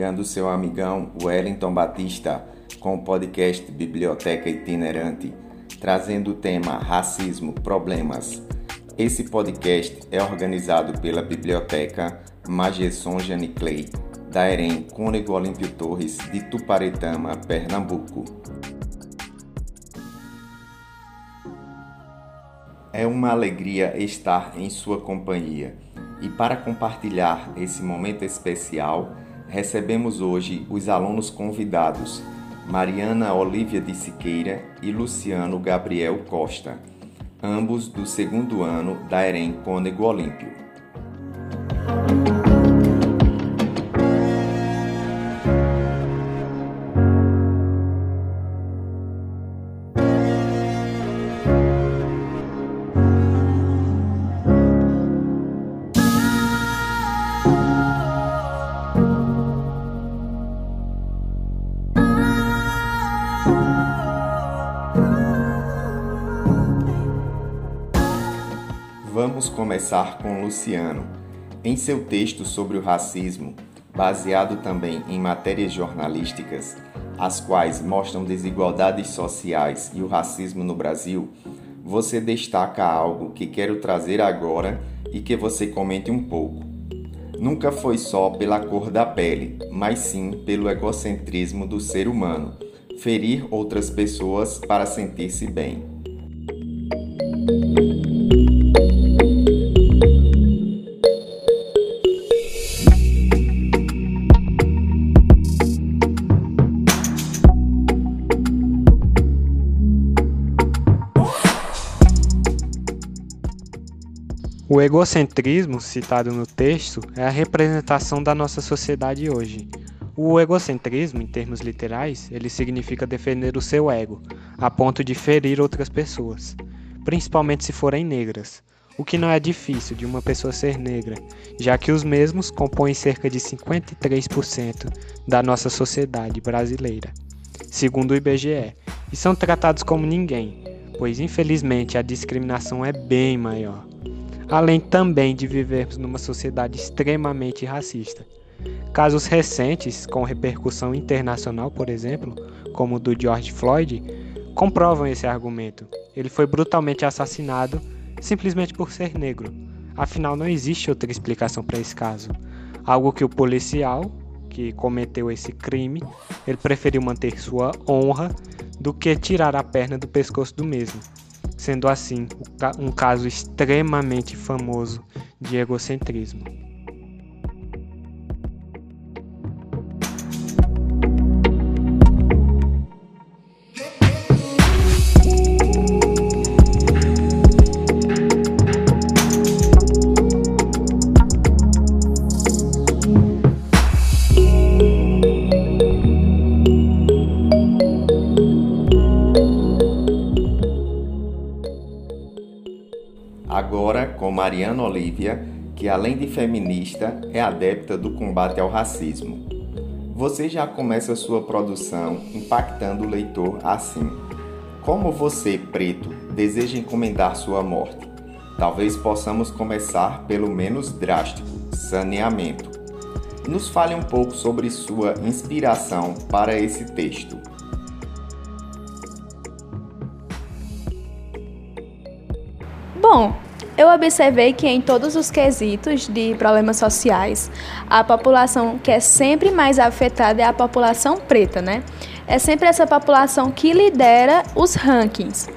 chegando seu amigão Wellington Batista com o podcast Biblioteca Itinerante, trazendo o tema Racismo, Problemas. Esse podcast é organizado pela Biblioteca Magesson Janiclei, da EREM Cônego Olímpio Torres, de Tuparetama, Pernambuco. É uma alegria estar em sua companhia. E para compartilhar esse momento especial, recebemos hoje os alunos convidados, Mariana Olívia de Siqueira e Luciano Gabriel Costa, ambos do segundo ano da EREM Cônego Olímpio. Vamos começar com Luciano. Em seu texto sobre o racismo, baseado também em matérias jornalísticas, as quais mostram desigualdades sociais e o racismo no Brasil, você destaca algo que quero trazer agora e que você comente um pouco. Nunca foi só pela cor da pele, mas sim pelo egocentrismo do ser humano, ferir outras pessoas para sentir-se bem. O egocentrismo, citado no texto, é a representação da nossa sociedade hoje. O egocentrismo, em termos literais, ele significa defender o seu ego, a ponto de ferir outras pessoas, principalmente se forem negras, o que não é difícil de uma pessoa ser negra, já que os mesmos compõem cerca de 53% da nossa sociedade brasileira, segundo o IBGE, e são tratados como ninguém, pois infelizmente a discriminação é bem maior além também de vivermos numa sociedade extremamente racista. Casos recentes, com repercussão internacional, por exemplo, como o do George Floyd, comprovam esse argumento. Ele foi brutalmente assassinado simplesmente por ser negro. Afinal, não existe outra explicação para esse caso. Algo que o policial que cometeu esse crime, ele preferiu manter sua honra do que tirar a perna do pescoço do mesmo sendo assim um caso extremamente famoso de egocentrismo. Olívia, que além de feminista, é adepta do combate ao racismo. Você já começa sua produção impactando o leitor assim: Como você, preto, deseja encomendar sua morte? Talvez possamos começar pelo menos drástico: saneamento. Nos fale um pouco sobre sua inspiração para esse texto. Bom, eu observei que em todos os quesitos de problemas sociais, a população que é sempre mais afetada é a população preta, né? É sempre essa população que lidera os rankings.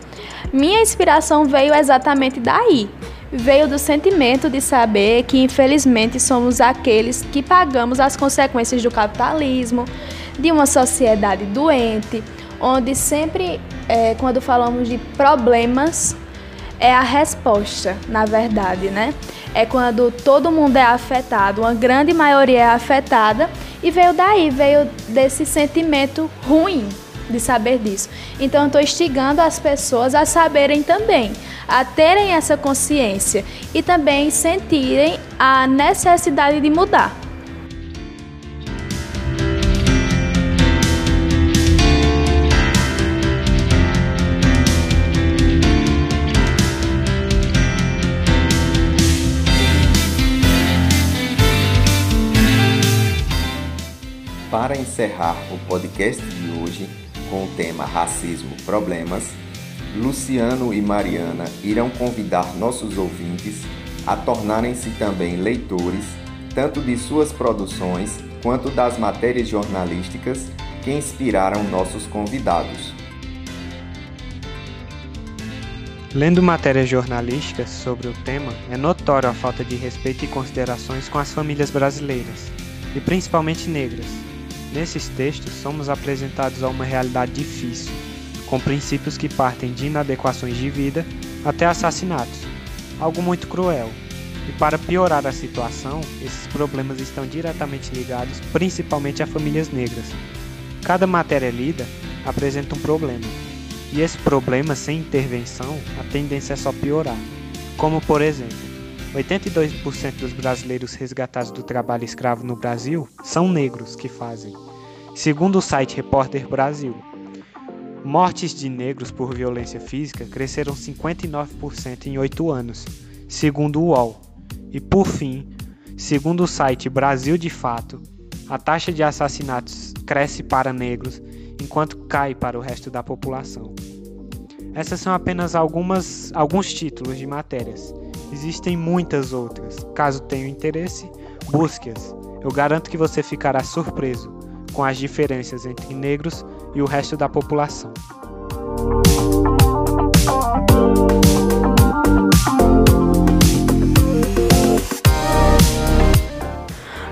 Minha inspiração veio exatamente daí. Veio do sentimento de saber que, infelizmente, somos aqueles que pagamos as consequências do capitalismo, de uma sociedade doente, onde sempre, é, quando falamos de problemas, é a resposta, na verdade, né? É quando todo mundo é afetado, uma grande maioria é afetada e veio daí, veio desse sentimento ruim de saber disso. Então, estou instigando as pessoas a saberem também, a terem essa consciência e também sentirem a necessidade de mudar. Encerrar o podcast de hoje com o tema Racismo Problemas, Luciano e Mariana irão convidar nossos ouvintes a tornarem-se também leitores tanto de suas produções quanto das matérias jornalísticas que inspiraram nossos convidados. Lendo matérias jornalísticas sobre o tema, é notório a falta de respeito e considerações com as famílias brasileiras, e principalmente negras. Nesses textos, somos apresentados a uma realidade difícil, com princípios que partem de inadequações de vida até assassinatos, algo muito cruel. E para piorar a situação, esses problemas estão diretamente ligados principalmente a famílias negras. Cada matéria lida apresenta um problema, e esse problema sem intervenção, a tendência é só piorar. Como por exemplo, 82% dos brasileiros resgatados do trabalho escravo no Brasil são negros que fazem. Segundo o site Repórter Brasil, mortes de negros por violência física cresceram 59% em 8 anos, segundo o UOL. E por fim, segundo o site Brasil de Fato, a taxa de assassinatos cresce para negros enquanto cai para o resto da população. Essas são apenas algumas, alguns títulos de matérias. Existem muitas outras. Caso tenha interesse, busque-as. Eu garanto que você ficará surpreso com as diferenças entre negros e o resto da população.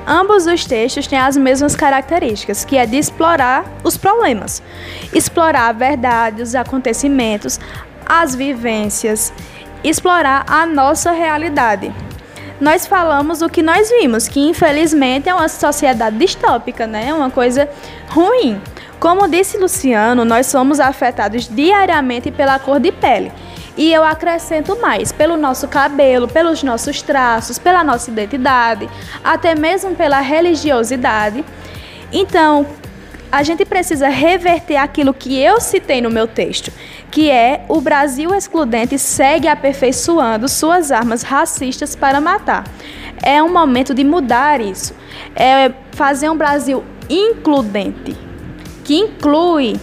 Ambos os textos têm as mesmas características, que é de explorar os problemas, explorar a verdade, os acontecimentos, as vivências, explorar a nossa realidade. Nós falamos o que nós vimos, que infelizmente é uma sociedade distópica, né? Uma coisa ruim. Como disse Luciano, nós somos afetados diariamente pela cor de pele. E eu acrescento mais, pelo nosso cabelo, pelos nossos traços, pela nossa identidade, até mesmo pela religiosidade. Então, a gente precisa reverter aquilo que eu citei no meu texto, que é o Brasil excludente segue aperfeiçoando suas armas racistas para matar. É um momento de mudar isso. É fazer um Brasil includente, que inclui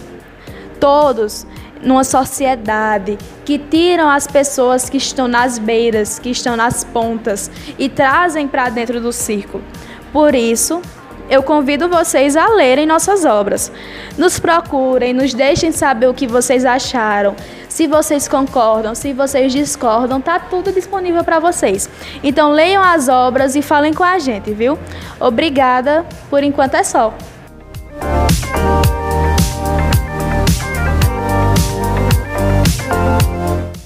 todos numa sociedade que tiram as pessoas que estão nas beiras, que estão nas pontas e trazem para dentro do círculo. Por isso, eu convido vocês a lerem nossas obras. Nos procurem, nos deixem saber o que vocês acharam. Se vocês concordam, se vocês discordam, tá tudo disponível para vocês. Então leiam as obras e falem com a gente, viu? Obrigada. Por enquanto é só.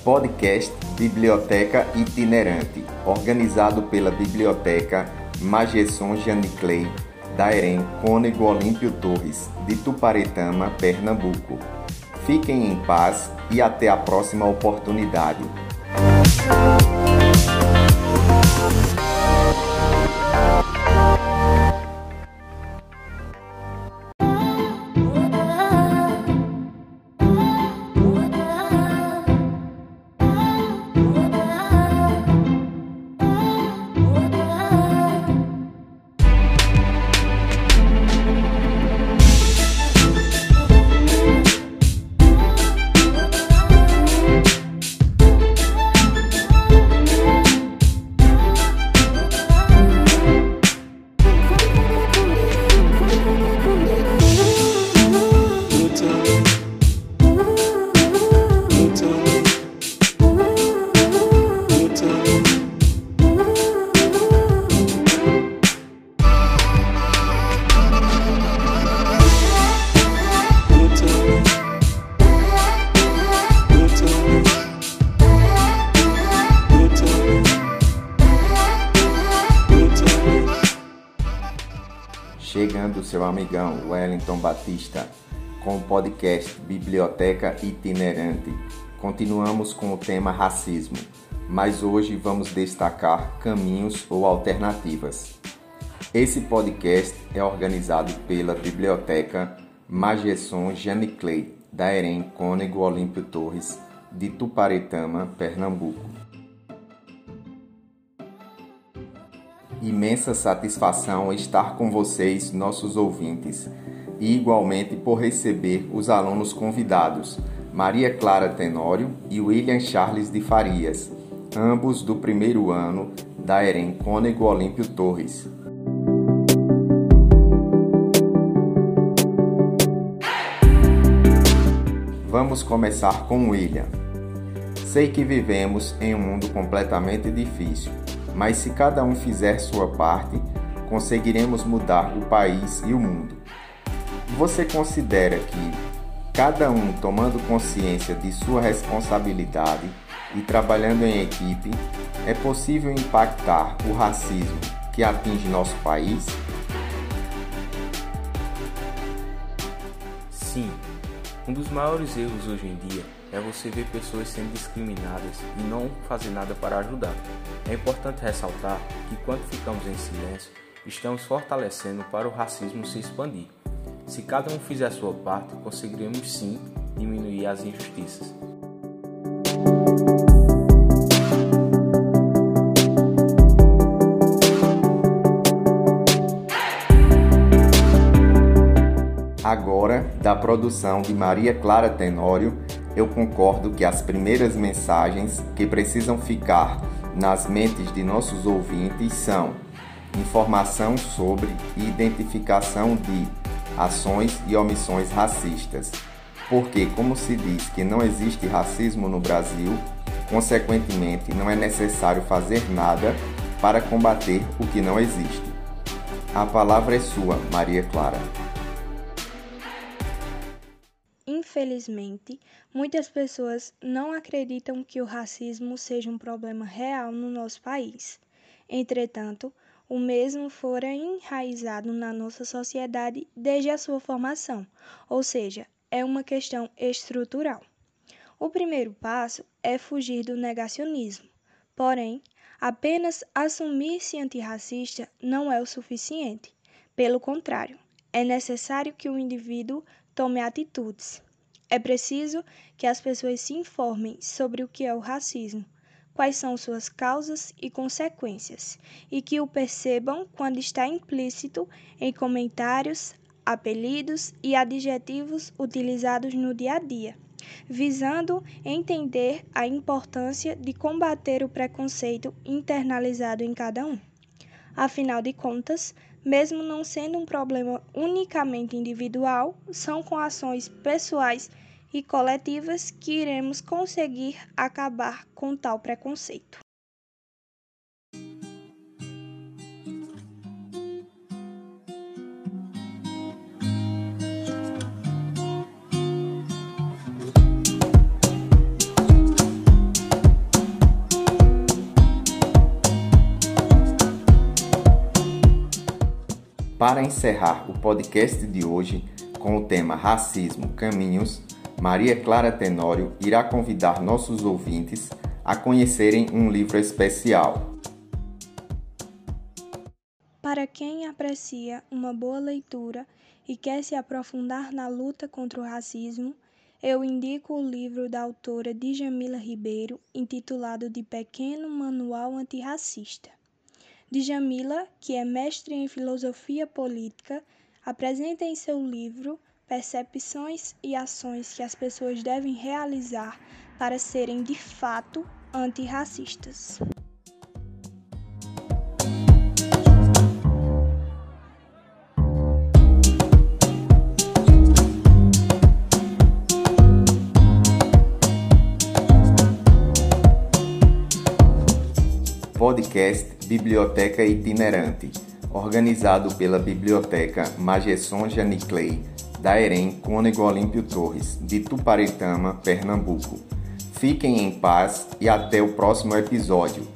Podcast Biblioteca Itinerante, organizado pela Biblioteca Magesson Janiclei, da EREM Cônego Olímpio Torres, de Tuparetama, Pernambuco. Fiquem em paz e até a próxima oportunidade. Chegando seu amigão Wellington Batista com o podcast Biblioteca Itinerante. Continuamos com o tema racismo, mas hoje vamos destacar caminhos ou alternativas. Esse podcast é organizado pela Biblioteca Magesson Janiclei, da EREM Cônego Olímpio Torres, de Tuparetama, Pernambuco. Imensa satisfação estar com vocês, nossos ouvintes. e igualmente por receber os alunos convidados, Maria Clara Tenório e William Charles de Farias, ambos do primeiro ano da EREM Cônego Olímpio Torres. Vamos começar com William. Sei que vivemos em um mundo completamente difícil, mas se cada um fizer sua parte, conseguiremos mudar o país e o mundo. Você considera que cada um tomando consciência de sua responsabilidade e trabalhando em equipe, é possível impactar o racismo que atinge nosso país? Um dos maiores erros hoje em dia é você ver pessoas sendo discriminadas e não fazer nada para ajudar. É importante ressaltar que quando ficamos em silêncio, estamos fortalecendo para o racismo se expandir. Se cada um fizer a sua parte, conseguiremos sim diminuir as injustiças. Da produção de Maria Clara Tenório, eu concordo que as primeiras mensagens que precisam ficar nas mentes de nossos ouvintes são informação sobre e identificação de ações e omissões racistas. Porque, como se diz que não existe racismo no Brasil, consequentemente não é necessário fazer nada para combater o que não existe. A palavra é sua, Maria Clara. Infelizmente, muitas pessoas não acreditam que o racismo seja um problema real no nosso país. Entretanto, o mesmo fora enraizado na nossa sociedade desde a sua formação, ou seja, é uma questão estrutural. O primeiro passo é fugir do negacionismo. Porém, apenas assumir-se antirracista não é o suficiente. Pelo contrário, é necessário que o indivíduo tome atitudes. É preciso que as pessoas se informem sobre o que é o racismo, quais são suas causas e consequências, e que o percebam quando está implícito em comentários, apelidos e adjetivos utilizados no dia a dia, visando entender a importância de combater o preconceito internalizado em cada um. Afinal de contas, mesmo não sendo um problema unicamente individual, são com ações pessoais e coletivas que iremos conseguir acabar com tal preconceito. Para encerrar o podcast de hoje com o tema Racismo Caminhos, Maria Clara Tenório irá convidar nossos ouvintes a conhecerem um livro especial. Para quem aprecia uma boa leitura e quer se aprofundar na luta contra o racismo, eu indico o livro da autora Djamila Ribeiro, intitulado De Pequeno Manual Antirracista. Djamila, que é mestre em filosofia política, apresenta em seu livro percepções e ações que as pessoas devem realizar para serem de fato antirracistas. Podcast Biblioteca Itinerante, organizado pela Biblioteca Magesson Janiclei da EREM Cônego Olímpio Torres, de Tuparetama, Pernambuco. Fiquem em paz e até o próximo episódio.